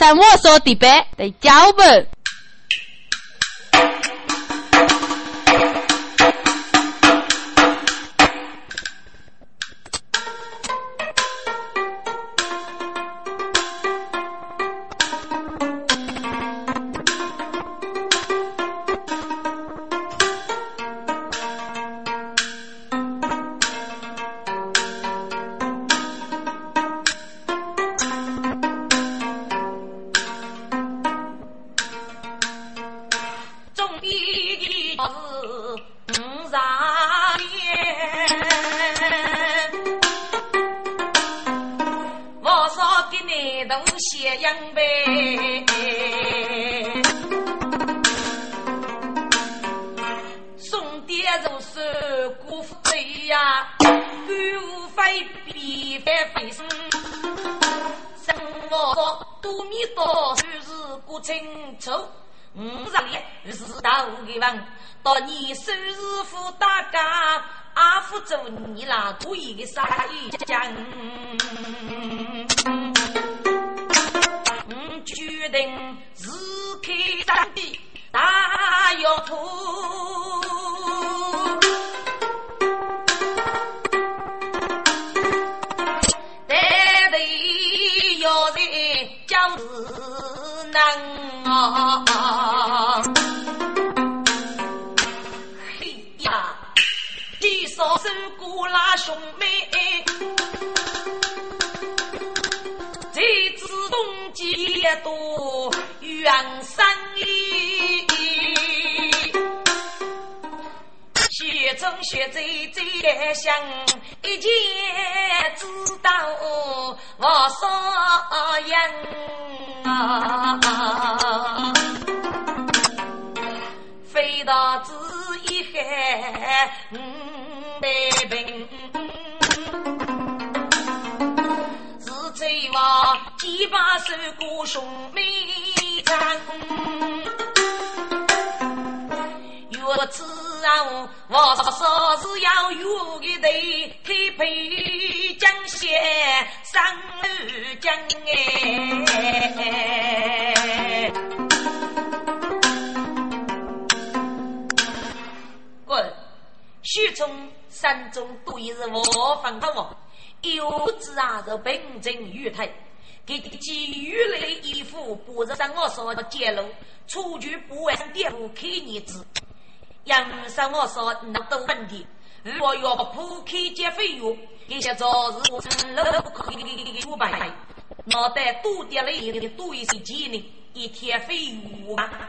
上我说的白的脚本。少手过拉兄妹，才知冬季多远山里，雪中雪在在想，一见知道我少人啊，飞到子一海。北平是贼王几把手过兄妹战，若此啊，我说是要有个队开配江县三二江哎，滚，徐冲。山中都已是我方的王，有子啊是平正玉台，给给予来衣服，不是让我说揭露，出去不完店铺开你子，杨上我说那都问题，如果要铺开接费用，这些早日我成了不可以五百，脑袋多点了一多一些钱呢，一天费用啊。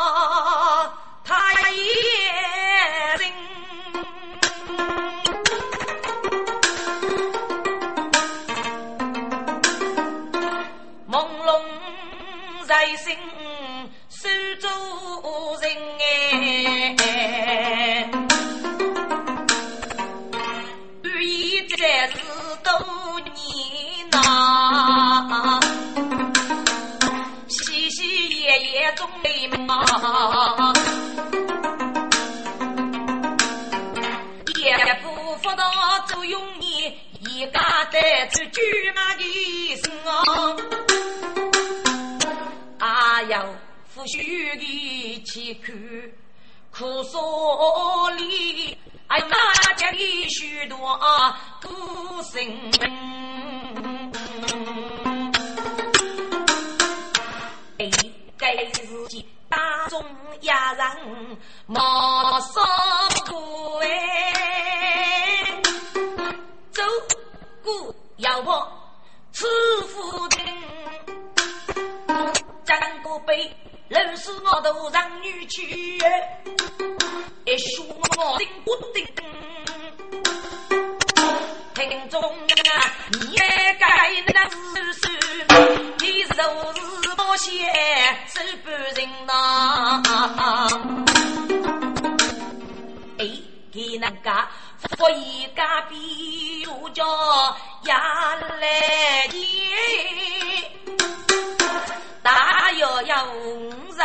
五十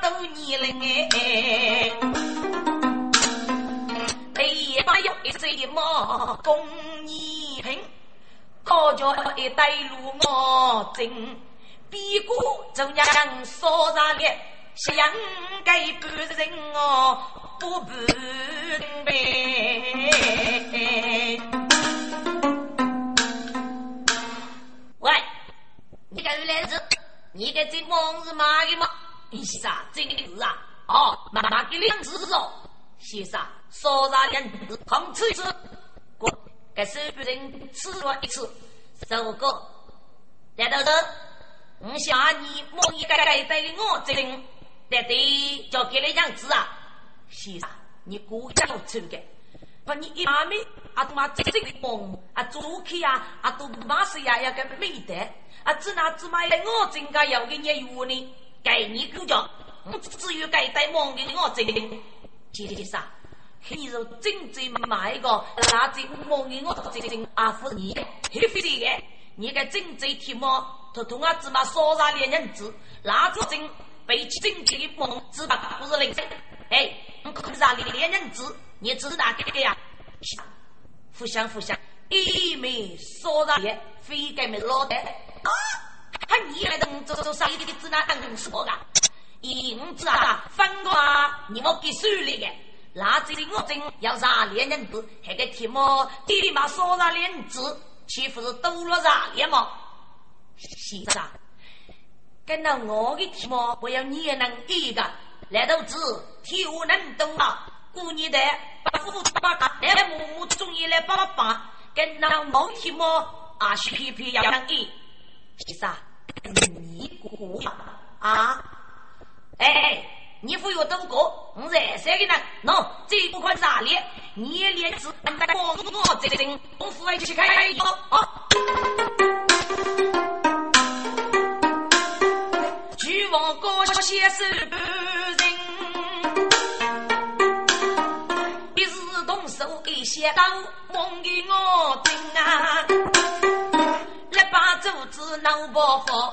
多年了哎，哎，把有一岁么共你平？可叫一带路我真，比过就让说上脸，想给半人哦不半呗。喂，你个来子，你个这忙是嘛的嘛？先生，真是啊，哦，妈妈给两只哦，先生，说上两只，空吃一次。给手边人吃了一次，十个。难道是？我想你莫一个个对我这人，对对，就给了样子啊！先生，你故意要抽的，把你一妈咪啊，他妈这这个梦啊，做起啊，啊都马是呀呀个美德啊，只拿只买我真个要给你约呢，给你工作，我只有该带梦给我这人，先生。你若真正买个垃圾莫给我真正阿夫你，黑飞的，你个真正提莫，他同啊芝麻烧杀连人子，垃圾真被真正的梦芝麻不是零，哎，你可是啊连人子，你知道这个呀？互相互相，一枚烧杀连，非给没老的啊！他你来的这这啥一点子那当什么个？银子啊，分个啊，你我给手里的。那这里我真要杀连人子，还个提莫立马说杀连子，岂不是多了杀连吗？先生，跟到我的提莫，我要你也能一个，来都子替我能懂啊！过年的把父把大，来母母中意来帮帮，跟到我提莫啊，皮皮要能一，先生，你过啊？哎哎。你不要多过，我在三个人，喏，这不款啥哩？你连子俺在光我这人，我父爱去开药啊！巨王高些手不人，一时动手给写到梦给我听啊！把柱子闹爆发。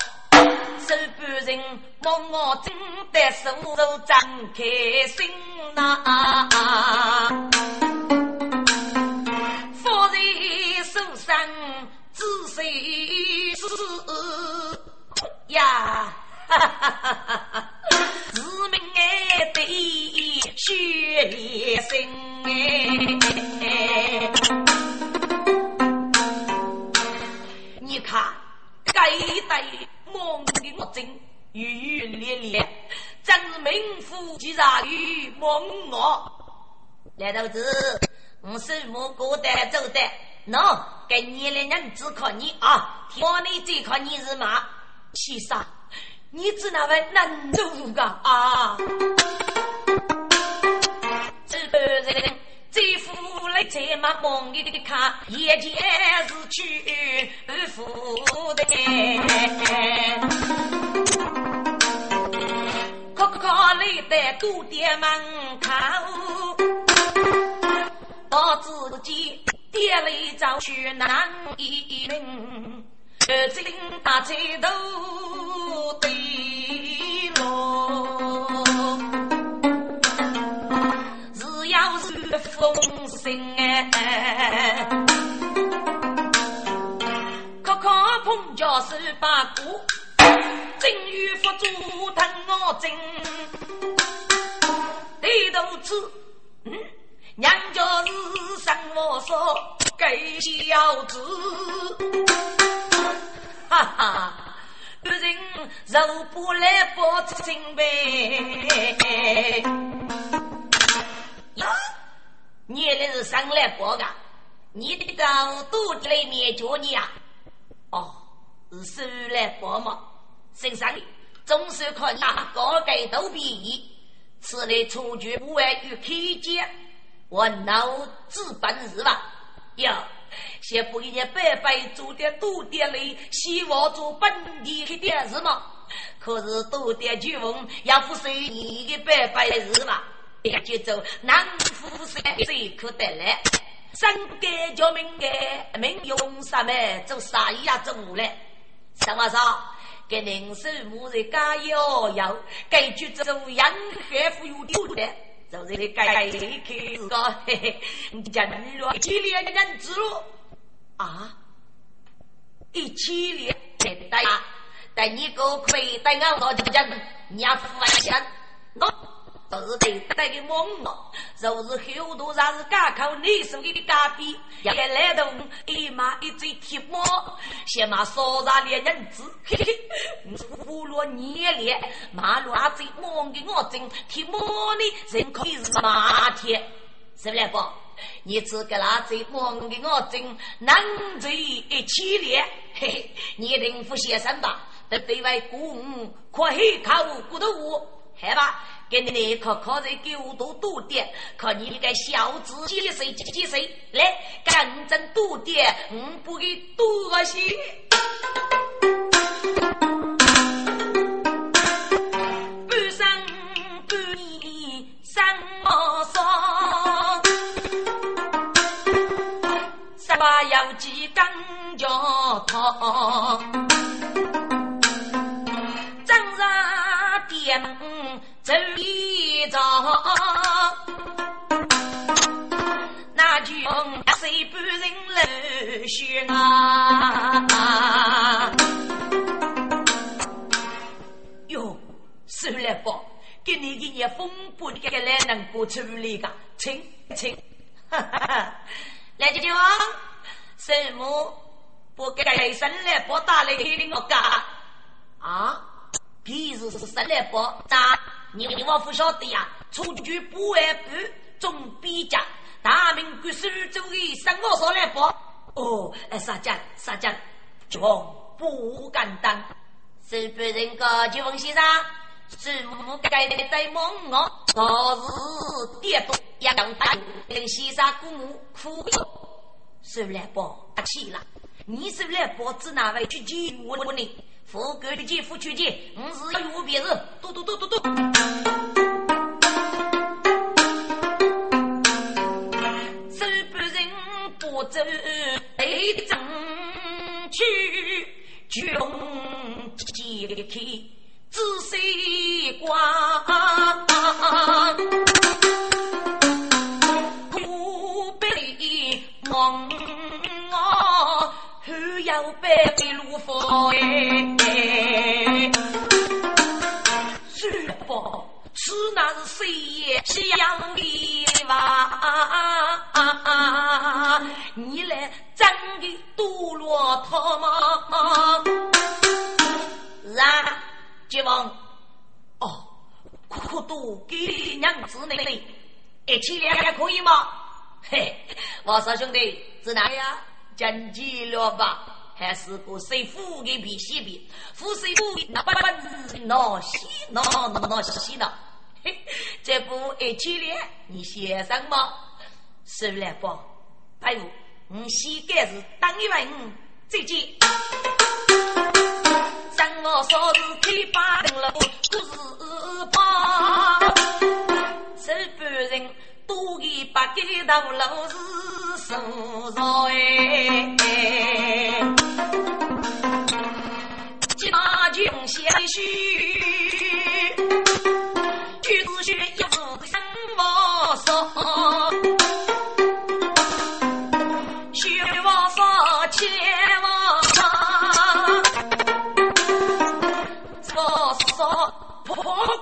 手半人摸我真的手手张开心呐，夫人手上仔细是呀，自命哎对血连心哎，你看该得。梦的我真雨雨烈烈，真是名副其实与梦我。来头子，我是木过得走的，喏，给你的人只靠你啊！我你最靠你是嘛？先生，你只那位能走个啊？这个人。这副来在嘛梦里的看，一件是去富的，可可来在赌店门口，把自己跌了一遭去难一命，而今大街头对。风声哎，可可碰着十八股，正欲佛祖疼我真，低头吃，嗯，娘家是生我说给小子，哈哈，别人肉不来不清白。呀。你那是上来过噶？你的到肚子里面叫你啊？哦，是生来过嘛？身上总是可以高盖头皮，此类出局不外于开间，我脑子本事吧？哟，先不给你白白做点多点嘞，希望做本地的点事嘛？可是多点酒翁要不是你的白白事嘛？一就走，南府山谁可得来？三改叫明改，明用什么？做啥呀？做来？什么说？给人手母人加油油，该去做洋海富有的的。就是你改改开个，嘿嘿，人了几年人子了啊？一起连带呀，带你个亏带俺老几人，你要付完钱，我。都是对待的梦哦，就是后头上是家口你手里的咖啡，也来动一马一嘴铁毛，先马烧上两人子，嘿嘿，胡乱捏脸，马路阿嘴忙给我整，铁毛呢人可以是马铁，是不来不？你只给那嘴忙给我整，难嘴一起练，嘿嘿，你定不先生吧？得对外公，可以靠骨头我，害吧？给你那可靠在九度多点，看你个小子几岁几岁，来干正多点，我不给多些。半生半年生毛霜，十八有几根脚汤，一遭，那就谁不人流血啊？哟，收来吧，给你一年风波，你个来能够处理个？请请，哈哈，来姐姐王，什么不该生来不打来给我干啊？平时是生来不打。你我不晓得呀，出去不外部总比较，大明国苏州的生活上来报？哦，哎，啥讲啥讲，就不敢当。日本人个就问先生，是不该在梦我，昨日跌倒要打，跟先生姑母哭了，是来不？打气了，你是来报？指哪位去救我呢？富贵的姐夫去见，我是要有别人，嘟嘟嘟嘟嘟。手不人不走，得争取穷解开仔细观，苦悲梦。要背的路佛哎，师傅，此那是谁也想的吧？你来真的多骆驼吗？是啊，吉王，哦，苦多给娘子那里，一起两还可以吗？嘿，王少兄弟，是哪呀？讲急了吧？还是个谁富的比西比，富谁富那把子闹西闹闹闹西闹，嘿，这不一起来你先生吗？是来不？哎呦，我膝盖是当一问再见。三我说是开八灯了，不是怕。日本人多给八给头老是手上哎。大军相许，举子学一字三毛少，学王少千王，少少破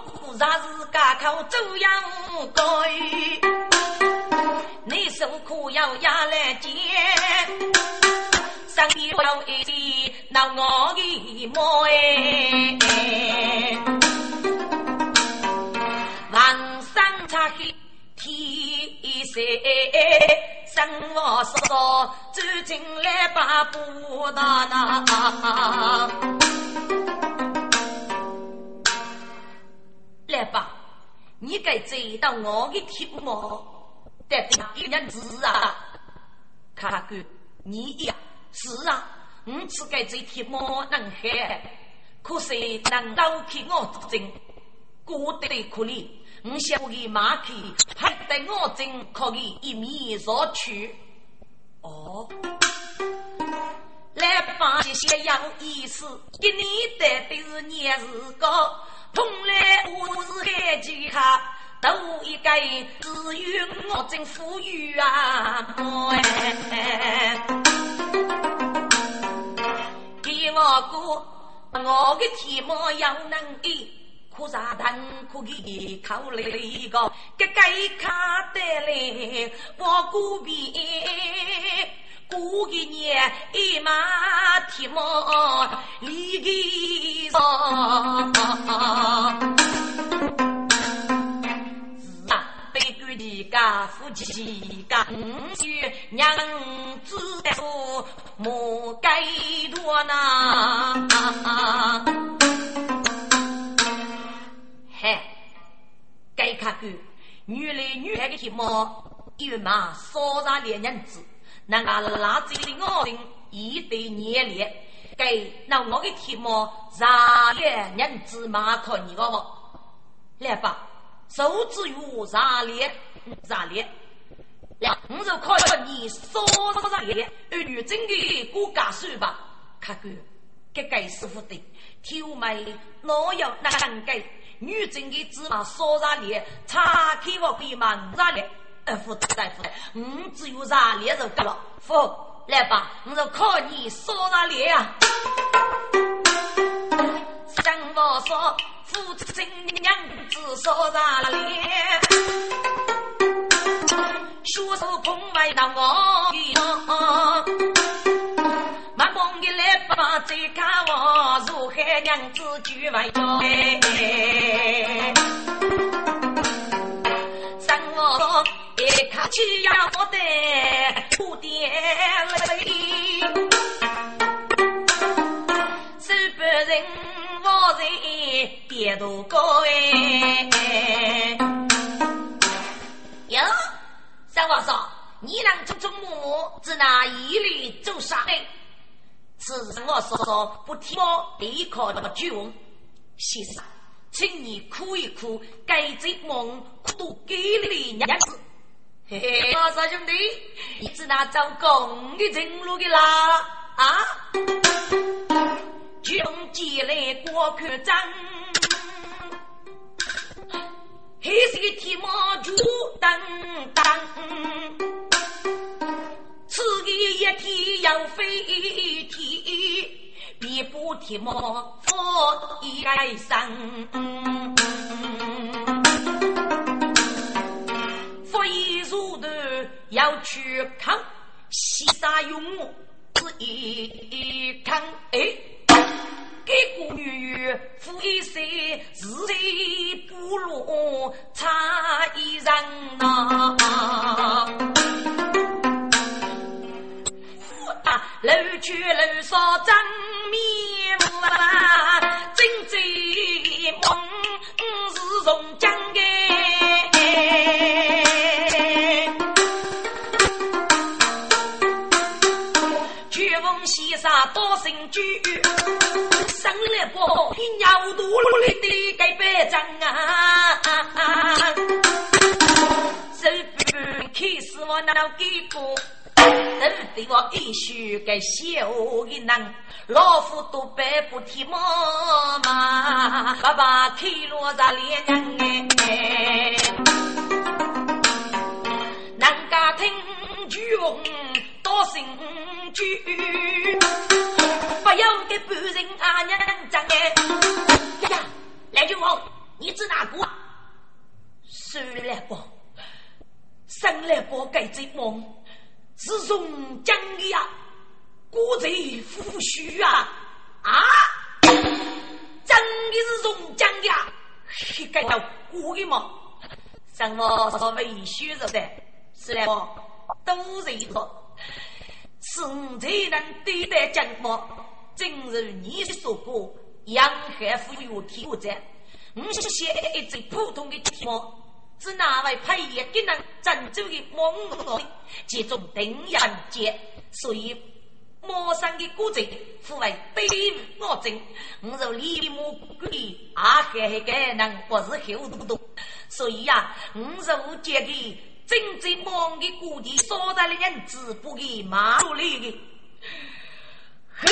鼓啥是家口走样高，你受苦要压来接。上有一那我的猫哎，晚上擦黑天色，生活少走进来把布达那，来吧，你该知道我的题目，得一人字啊，看看你呀。是啊，我只该这题莫能害，可是能老去我真过得可怜。我想给马去，还得我真可以一面上去。哦，来把这些有意思，给你的是年日高，从来我是海几哈。都一个只有我真富裕啊！我哥，我的题目要能给，可啥蛋可给考了一个，给该卡得来，我隔壁。过一年一马蹄毛离个上，被官的家夫妻家婿娘子说莫该多呐，嘿，该看个女来女来的蹄毛，一马少上两娘子。那个拉子的我人一对年龄，给那我的题目让月人子马可你个？来吧，手指有啥脸？啥脸？来，我就考了你说啥脸？儿女真的过家书吧？看哥，这个师傅的，挑眉哪有那个女真的芝麻说啥脸？查开我可以忙啥脸？二夫大夫，我只有啥脸就够了。夫，来吧，我就靠你说啥脸啊？生我说，父亲娘子说啥脸？学手捧外到我的忙忙的来把这看我，如海娘子举外交。生我说。一看起呀，我的哭爹泪，手不人我在点头高哎。哟，三王嫂，你能做做母，只拿一律做啥呢？此时我说说不听我立刻那个句问，先生，请你哭一哭，该这梦都给你娘子。嘿嘿，马少兄弟，你是那走公的正路的啦？啊，穷极来过客栈，黑色的铁马就当当，此地一天要飞天，别不铁马佛一生。要去看西沙用我是一看哎，给个女夫一生是在不落差一人呐，楼去楼上真面目啊，真在梦是从江的。杀多神驹，生来不比鸟肚里的盖白章啊！手不开始我那给过，都对我必须该小的人，老夫都白不提妈妈，爸爸开罗在脸娘哎，南家听巨翁多神驹。不要给别人啊娘长哎！呀，来句话，你指哪个？生来不，生来宝盖这梦，是从江的呀，国贼夫婿啊啊！真的是从江的，是该到过的吗？什么什么虚着的？是来不？都是一个。生才能对待江波。正如你说过，养海富有天无在。我是写一只普通的题目，是哪位配业给人郑州的蒙古人，其中定人杰，所以陌生的古镇富为卑鄙恶政。我若立木鬼，阿海个人不是厚度多，所以呀，我若借给正在忙的故地，所在的人只不给马路里的。嘿，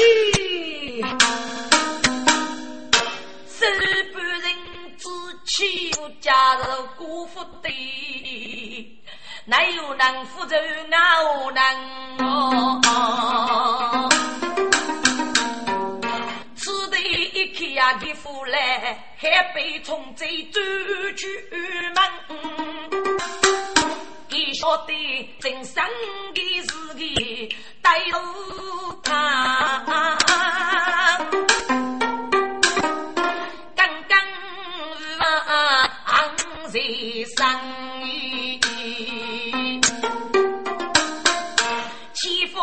手半人之欺负家人辜负的，哪有能负责我能哦？此地一开呀的富来，还被从贼走出门。你晓得真生的事个带路他。在上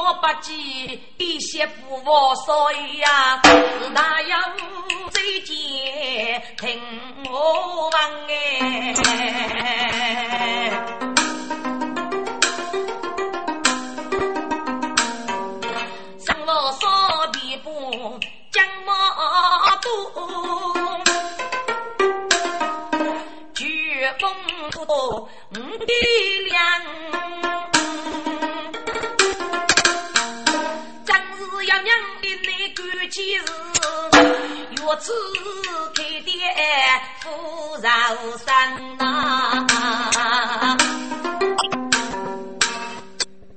欺负不济，一些不服，所以呀，是大要最见听我问哎，生我少地不将马多。五的粮，几日，月子开店富饶山呐。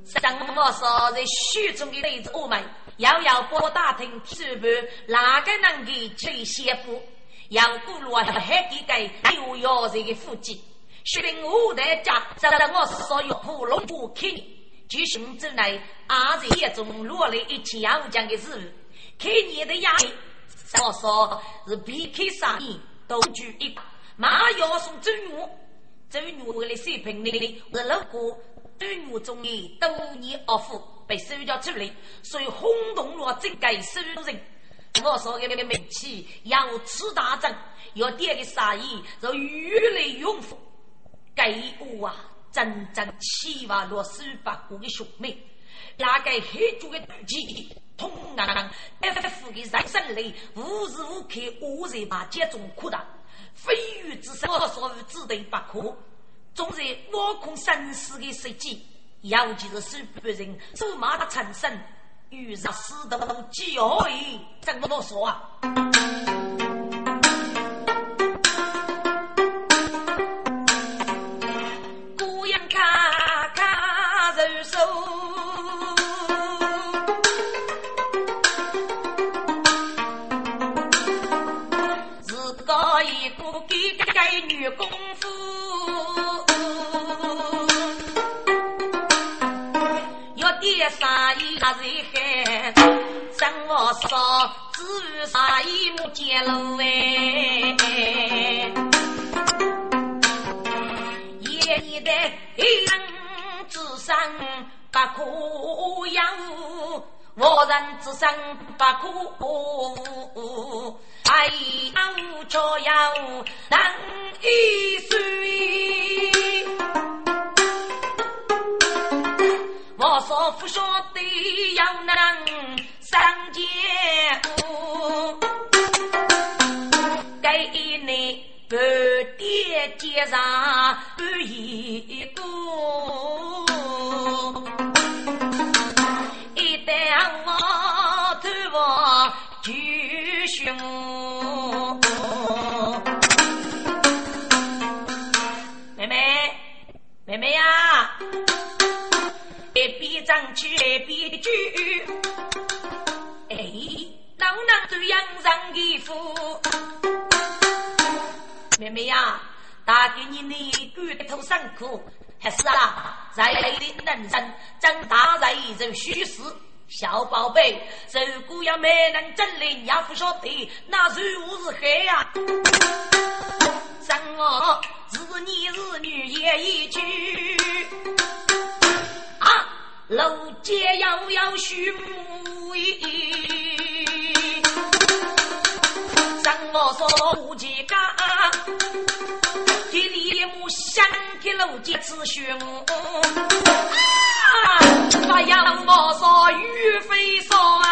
什么说在虚中的妹子我们，遥遥拨打听手盘，哪个能给吹先布？要古路啊，还给个六幺这个腹肌。薛定武的家，在我所有普龙不看，就行走来，阿在眼中落了一起洋将的事物。看你的压力，我说是避开杀意，都举一把，马要送周女，周女为了水平里是路过周女中的多年恶妇被收缴出来，所以轰动了整个收人。我说给你们名气要吃大仗，要点个杀意，就越来越富。该屋啊，真正七万落十八个的兄妹，那个黑猪的肚脐，通囊囊，一副的人生里无时无刻无人把接中苦的，非鱼之身，我说只得不可。总是挖空生死的时机，尤其是手别人手马的产生，遇上死的机会，怎么说啊？一个给给女功夫，要点啥衣还是海？怎么说？至于啥衣没见路哎？夜里的一人之身不可有，我人之身不可。哎呀，无着要难一岁，我说不晓得要能上街舞，给你半点街上不一个，一旦我头发就凶。妹妹妹妹呀，一边争取一边举，哎，能不能这样让衣服？妹妹呀，打给你那骨头辛苦，还是啊，在累的人生长大在人虚实。小宝贝，如果要没能真灵，也不晓得那如何是好呀。生我是你是女也一句啊，楼街遥遥须母意。生我说无几家，给你母想给楼街子寻。啊，发扬我说玉飞说啊，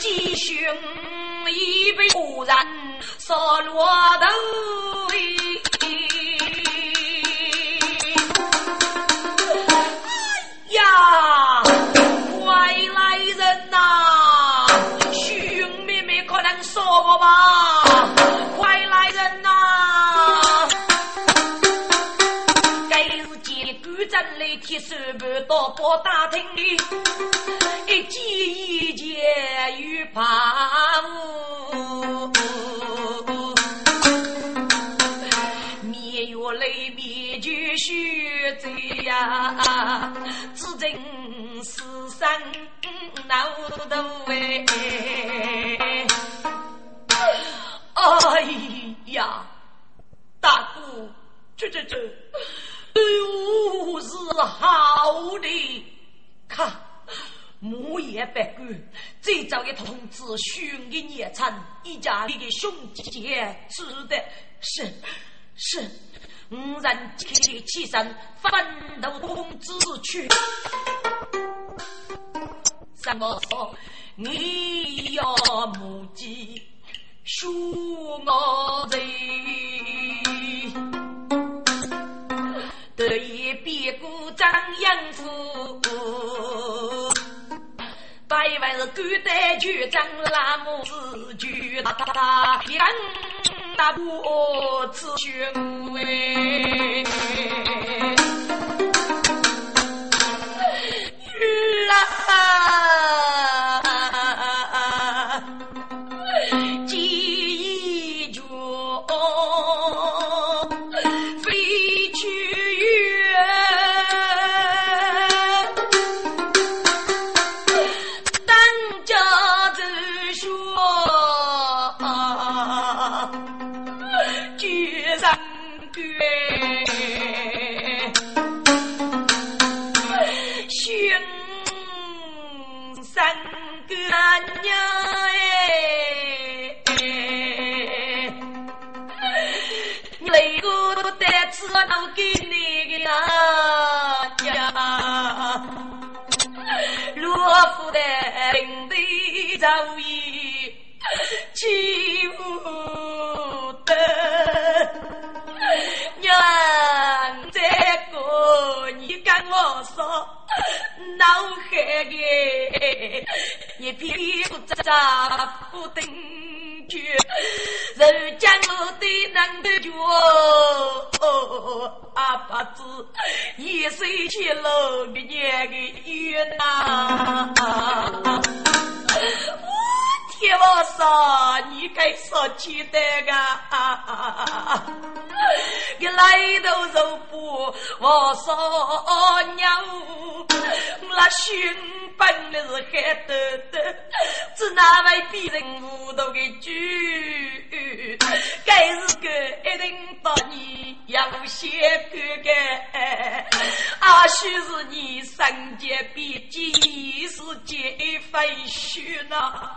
继续。一被忽然烧落头，呀，快来人呐！兄妹妹可能说我吧，我不打听你，一见一见与怕无，灭月泪灭绝血罪呀，只真是生闹头哎，哎呀，大姑，这这这。哎是好的，看木叶白骨，这早一通知寻的孽产，一家里的兄姐知的是是，五人起起身，奋斗通知去。什么说你要母鸡说我人？丈夫，百万是古代局长拉木子局，大大大一人大过此兄哎，女海的一片不杂不定。人家我的难得脚，阿爸子一岁去了个年个月呐！我天王嫂，你该说起的个，你来头肉不我说娘，那兄。本来是海豆豆，只哪位比人糊涂的句？该是个一定把你要先看看，阿须是你身洁比几世皆非虚呐，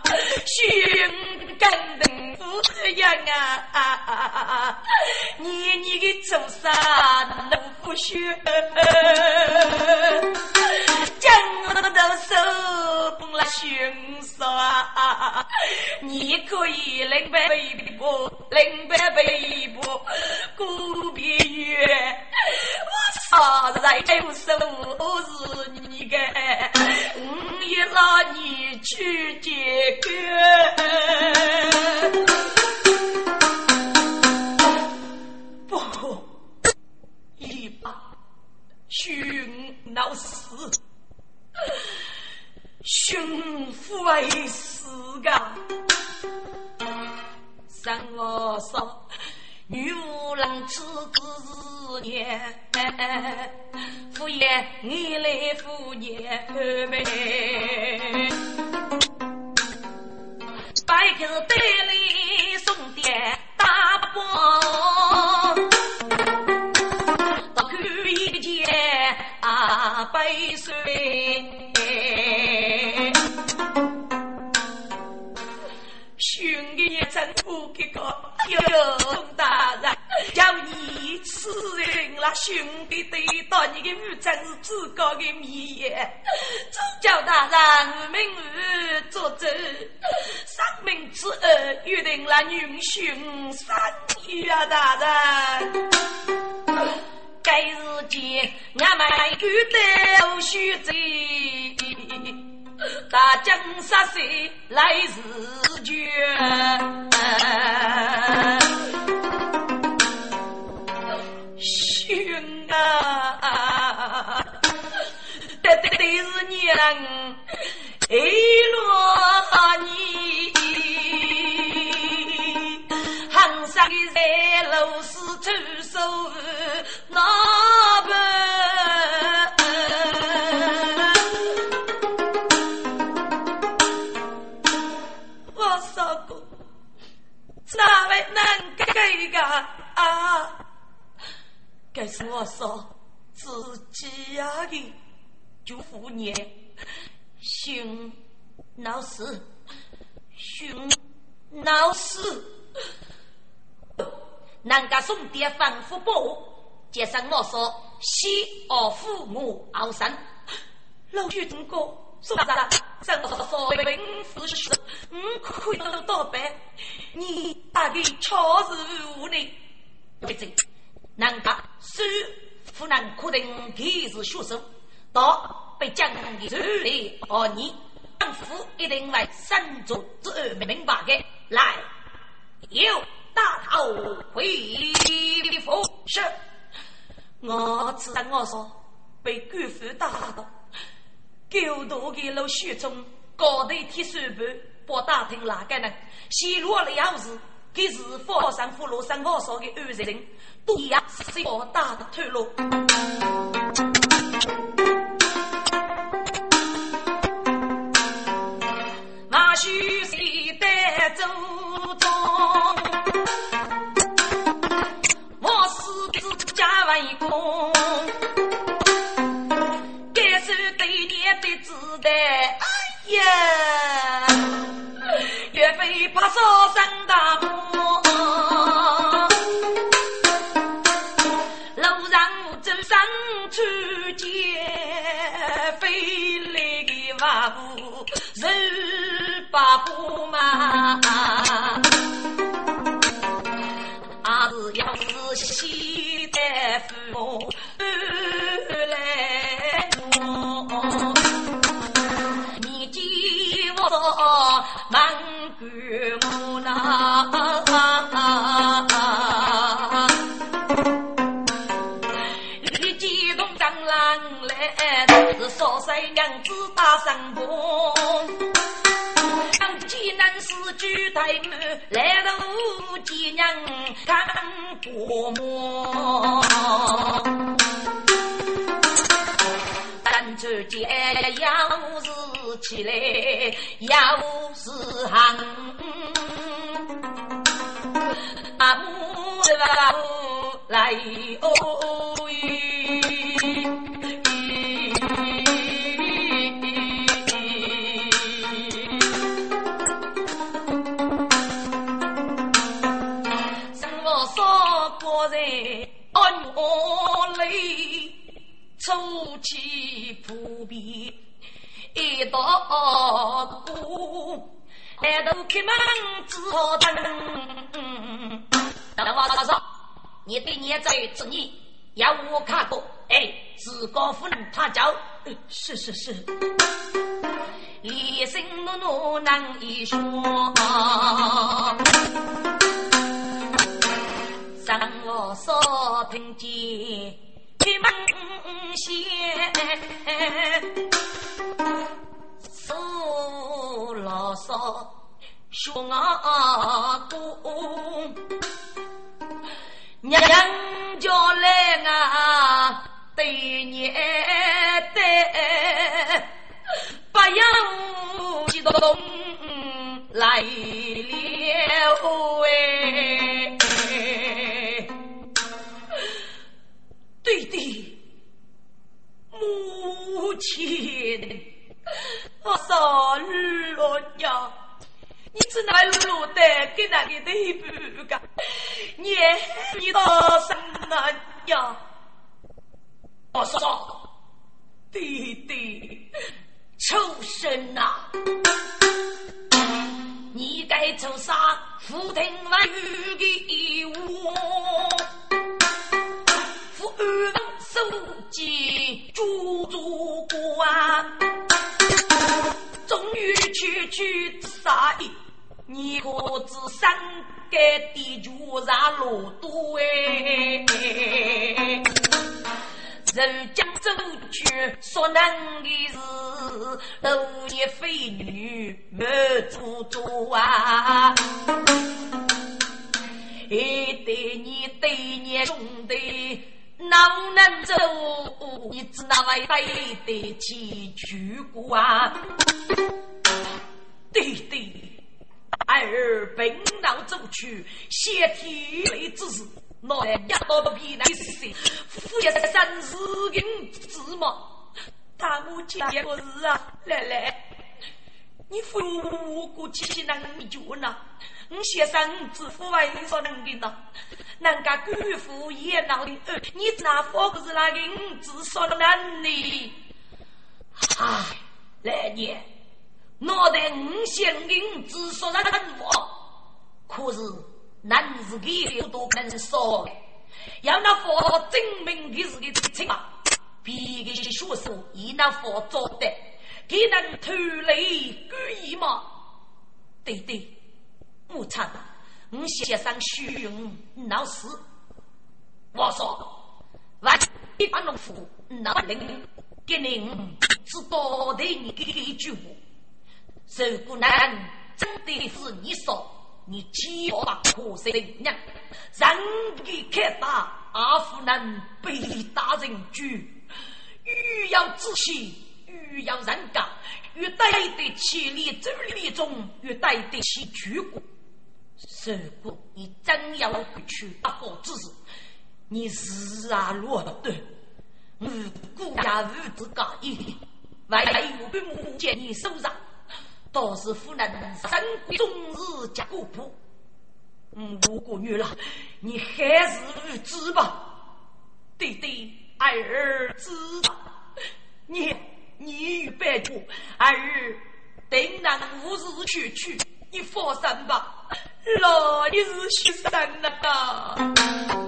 心跟人不一样啊！你你的做啥能不学？将我的。手捧了凶手啊！你可以领白背部，领白背部，古别月。我操，在手是你的，我也让你去解决。不，一把寻闹死。兄夫为死个，三我说女无郎此子年，夫爷你来夫爷后就是得力送典大伯不可一见啊百岁兄弟也真不可个有宋大人叫你吃人了兄弟得到你的玉枕是自高的米言主教大人命儿作证丧命之恩约定了女婿三月大人。该日间，俺们有得须知。大江杀水来日决，兄啊！得人一落你，老师出手那般，我说过，哪位能给个啊？该是我说自己呀的，就胡你，熊老师，熊老师。人家送爹反复报，接上我说喜而父母傲生，老许中国说啥？生我说兵父是，嗯，可以倒白，你大概确实无能，对不对？人家是湖南可定他是学生。到被将的手里，而你丈夫一定会身足之二明白的。来，有大头回府是。我知道我说被官府打到，狗多的老许中高头贴手板，不打听哪个人，泄露了要是，给是佛山福禄山我说的二人，都要是我打的透露。须谁带走是家为公，该是对年的子弹。哎呀，岳飞怕烧山大火，路上走上去见飞来的瓦布人。把布嘛，要是西单父来我，你见我满官木那，你见东张郎来是少帅娘子打上风。济南市举台门，来到济南看国母。单车街要是起来，要是行，阿母来哦。初起普遍，一道鼓，来到开门只好等。等我说说，你对你在子女要我看过？哎，自告夫人他叫，是是是，连声诺诺难以说。让我说听见。门前苏老少说阿公，娘家来啊对年你只能落得给那个地步个，你你到什么呀？我说弟弟，畜生呐，你该做啥？福听万语的义务。手记朱祖官，终于去去杀意，你可知三该地主上路多哎？人将走去，说难的是楼也非女没做主啊！一对你对你兄弟哪能走？你知那位对得起举国啊？对对，儿奔道走去，先天雷之事。那一刀皮难碎，夫一三四根芝麻，大母见过日啊！奶奶，你父无辜气气难救呢？你先生自父为所能的呢？人家姑父也闹的，你那佛不是那个自说的难呢？唉，来年，我得五千银子说人话，可是。男子给都能说，要那佛证明的是个真情嘛？别个学生以那佛做的，给能偷雷故意吗？对对，我操！我先生虚荣闹事，我说，万一把农夫闹灵，给您知道的你给一句话，如果难真的是你说。你欺负吧，可惜的娘，人给开打，阿夫难被大人举，欲要仔细，欲要人干，越带得起你这里中，越带得起举国。如果你真要不去打火之事，你是啊落得，无辜呀无知假意，万一有被母见你手上。倒是夫人生贵终日家古朴，嗯，无辜女了，你还是无知吧？对对，儿知道。你你与白骨，儿定能无日去去，你放心吧。老你是学生呐。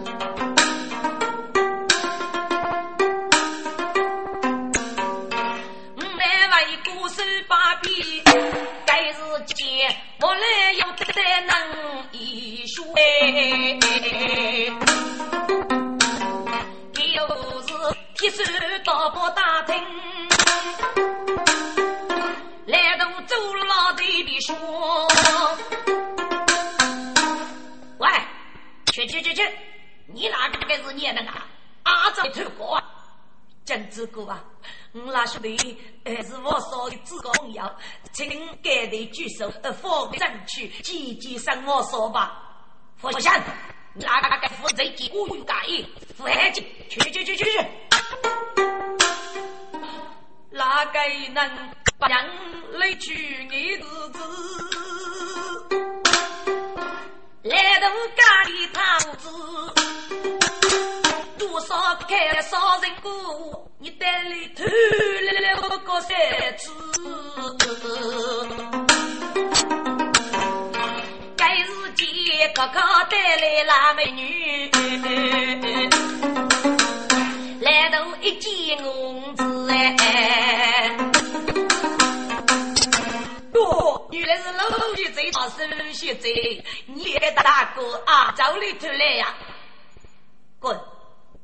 到不打听，来到周老对的说，喂，去去去去，你哪个是你那个阿张头哥啊？真子哥啊！我那兄弟还是我说的自个朋友，请该的举手，呃，放正去，积极生活说吧。佛山，哪个负责给我有干意？负黑金，去去去去去。哪个能把人来取你日子？来到家里堂子。多少开少人过，你带里偷了个三子，是见哥哥带来那美女，来到一见公子哎，哟，原来是老徐贼，他是老徐贼，你大哥啊，走里头来呀，滚！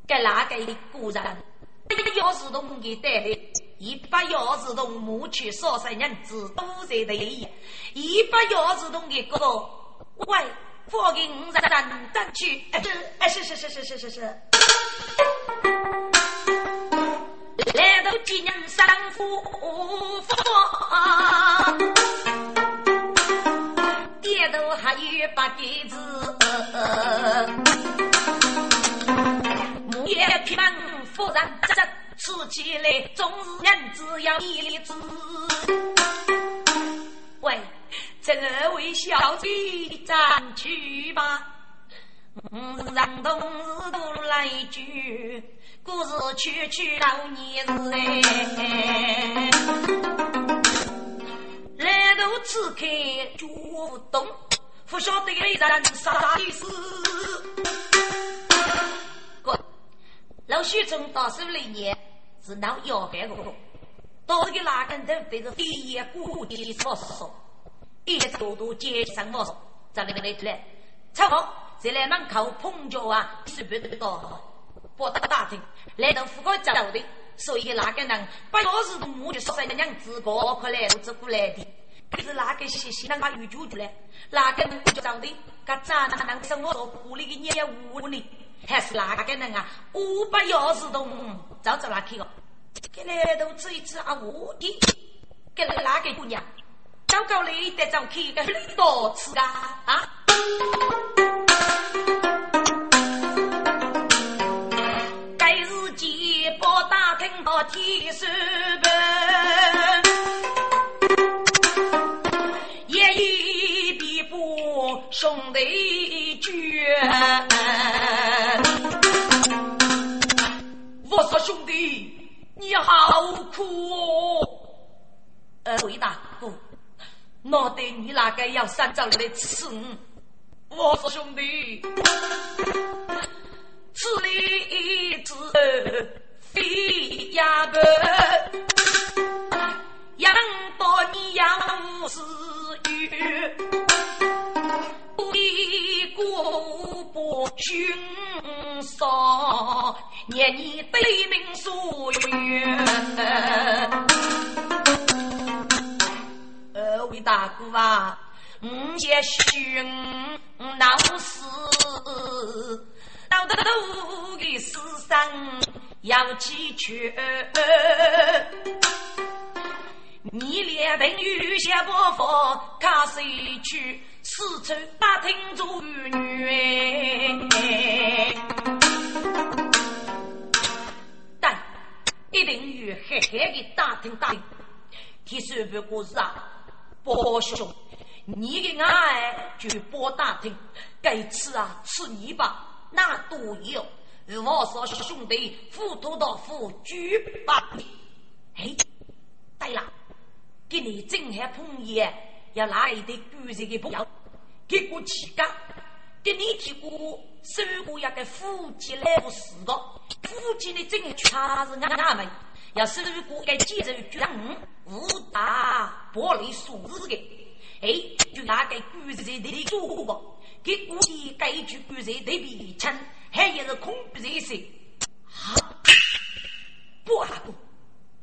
给哪个的古人？一个钥匙洞给带来，一把钥匙洞抹去少少人子都在的意，一把钥匙洞给哥哥，喂，放给五十人等去。哎，是是是是是是是。来到今年三夫妇，爹头还有把弟子。也批判夫人这吃起来总是人只要一子。喂，这位小姐站去吧，嗯让同事都来句，故事曲曲老年子哎，来都此刻脚不动，不晓得人啥意思。哥老许从到手那年是闹要饭的，到这个哪根头对着第一股的说说，一多多接上我说，咱那个来出来，超好，再来门口碰着啊，是不得到。不打打听，来到富贵找的，所以那个人把钥匙都摸就说三娘子过快来走过来的。可是那个西西人把玉珠的嘞，那个人就找的，个渣男是我说屋里的业务呢，还是那个人啊？我把钥匙都找找哪去了？给来都吃一吃啊！我的，给那那个姑娘，张高丽，得找去个很多次啊啊！要三招来吃。我说兄弟。此里之非呀个，养多你养死鱼，不离过不寻少，念你对命所愿。二位大哥啊，五些寻闹事。道德路的世上要记住，你连等于下不佛，看谁去四处打听做女。但一定要狠狠的打听打听，听说不过是啊，伯兄，你的爱就不打听，该吃啊吃你吧。那都有，我说兄弟，糊涂到夫举把你。哎，对了，给你正海碰爷要拿一堆古人的朋友，结果乞丐给你提过收过一个夫妻来不死的，夫妻的正全是俺们要收过个几肉巨人，五大玻璃数字的，哎，就那个古人的做过。给故意改一句古人对比称，还也是空不热水。啊，不阿哥，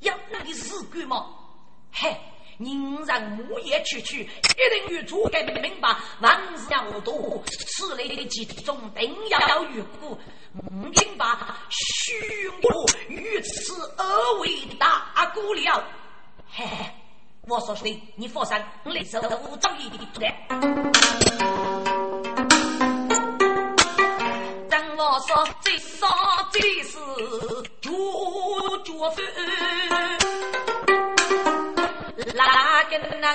要那你是鬼吗？嘿，人让木叶去去，一定与诸葛明白，万事要多，此类的集中定要与故，明白虚我于此而为大哥了。嘿嘿，我说兄弟，你放心，我来收我早一点来。我说最少最是绝绝分，哪个能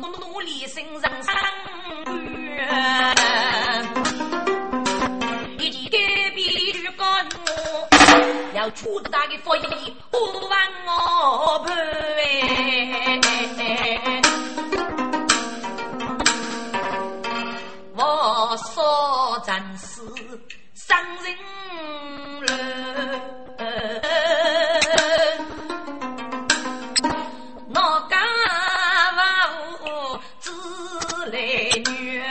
努力生人生？一起改变要出大的福音，不忘我盘。我说真是。伤人了，我家娃子来女，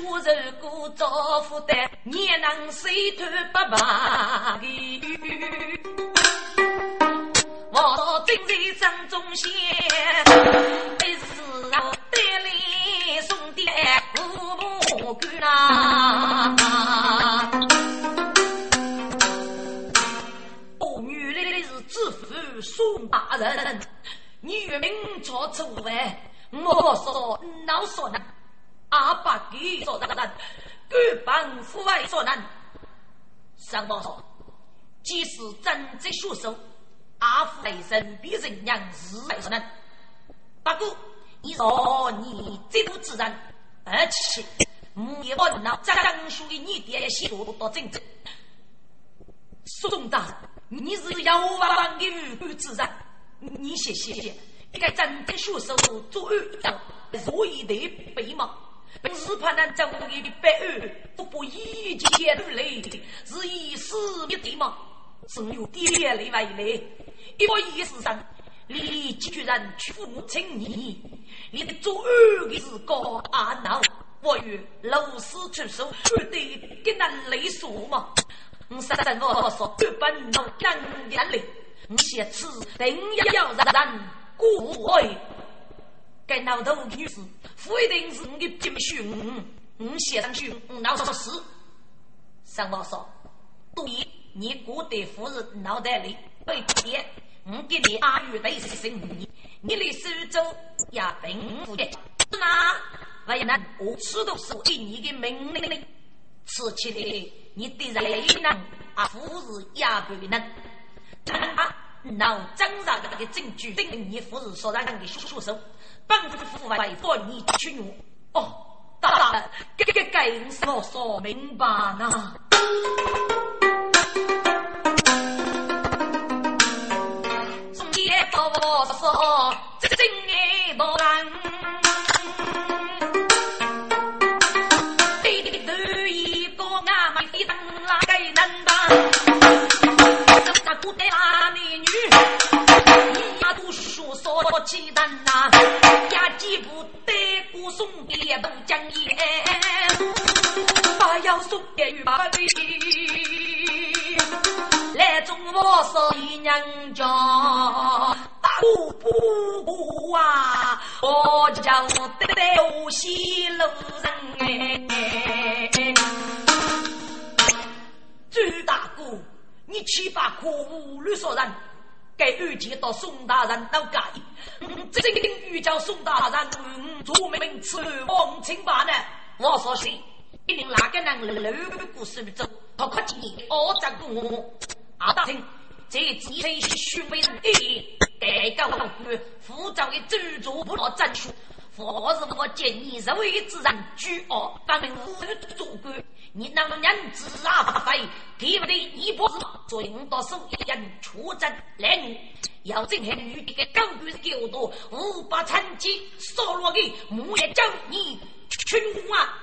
学如果造福的，你能谁头不白的？我正在正中线，一时啊。我干啦！哦，原来是知府宋大人，女名朝初哎，我说老说呢，阿爸给说难，干帮父爱说难。上报说，即使真正血手，阿父来生比人娘日来说难。不过，你说你这不自然，而且。五爷问那张兄的你爹写多多正正。宋大人，你是妖王的无辜之人，你谢谢谢。应该真正血手做案，所以得背嘛。本是怕那周围的白案不不一见如雷，是以死灭的嘛。只有爹来为来，一个意思上，你居然去父亲你，你的做案的是高阿闹。我与老师出手，绝对给那雷数嘛。我实在我说，根本能干眼泪。我写词定要让人过会。该老头女士，不一定是你的金我我写上去，闹出事。三毛说：“对，你过得夫人脑袋里被跌，我给你阿玉对生你，你的苏州也并不简那为难我吃都是给你的命令，吃起来你的人能啊，夫人也不能。啊，脑张上的个证据证明你夫人所让的凶手，帮助父为做你屈辱。哦，大人，这个该是我说明白呢。送爷到我说，这真爱多难。我气胆呐，压几步得过送给都江烟，把药送给玉八妹，来中我是姨娘家，不不不啊，我叫得得西路人哎，朱大哥，你去把可无律所人。该遇见到宋大人都改，真遇叫宋大人，做名次王清白呢？我说是，一定哪个人路过苏州，他快进我这个我阿大听，这几岁虚伪人，该高官副长的州主不落战书。佛是我建议，这位之人居傲，把名无做官。你那么娘子啊，不飞，对不对？一波子最多手一人出征来女，要真黑女的个高官够多，五把残疾扫落的木叶将你群啊！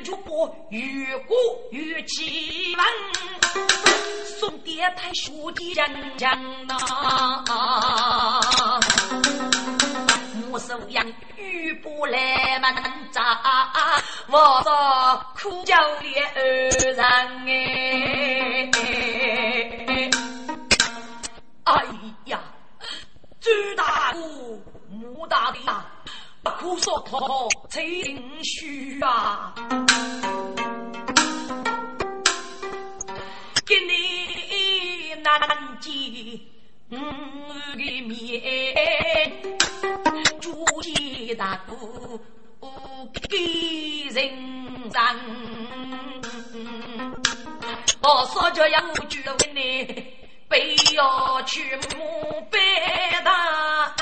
越过越过越气旺，送爹太书的人将呐，木手养雨不来嘛能扎，我说苦叫烈儿人哎，哎呀，朱大哥，木大弟啊！不苦说破情绪啊，难见我的面，朱家大哥给人赞，我说着要举了你，不要去墓碑大。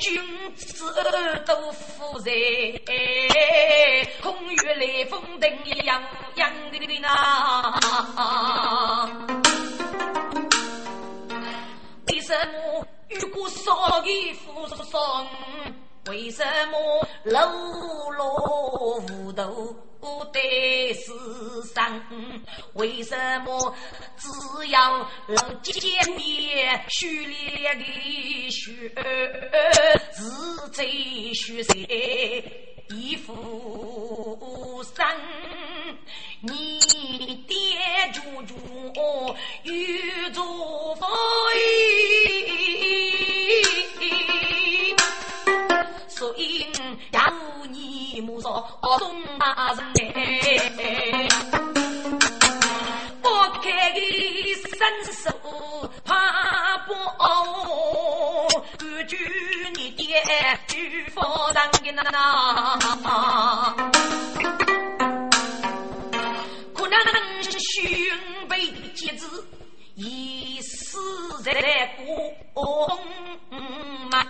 君子都富在，空穴来风等样样的的呐。为什么如果少的富少？为什么落落无头得世上？为什么只要能见面虚烈的血是最虚实的负伤？你爹舅舅有做法？所以要你莫说宋大人，我开的伸手怕不根据你爹嘱咐人的那那，可能是兄辈的节子。已死在宫门，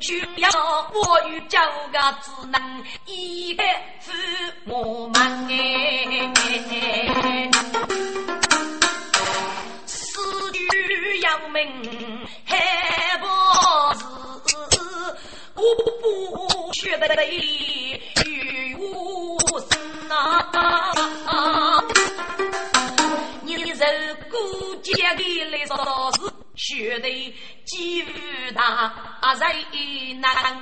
需要我与九个只能一个父母们哎，死去要命还不是，我不学得与我生啊。受孤家的来说是血泪几大在难。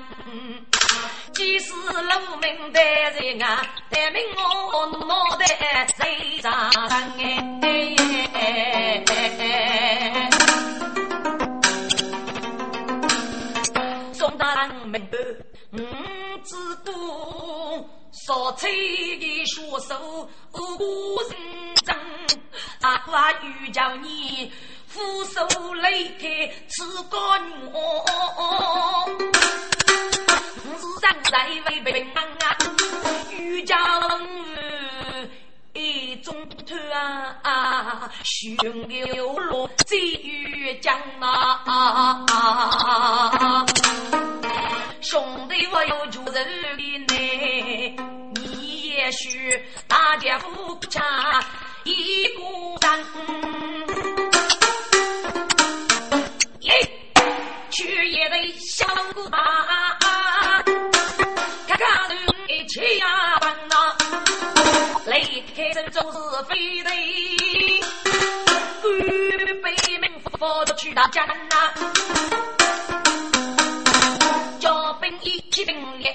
即使路明的人啊，但命我脑袋谁长哎？送大人门头，五子多，烧菜的血手无人，阿爸又叫你俯首擂开吃干我。是人在为平安啊，渔家人一中头啊，雄牛落在渔江啊，兄弟我有救人的呢，你也许大家不差一股胆，耶，去也得想不大。气呀奔呐，离开这总是非得，官被民佛都去打江呐，叫兵一起并列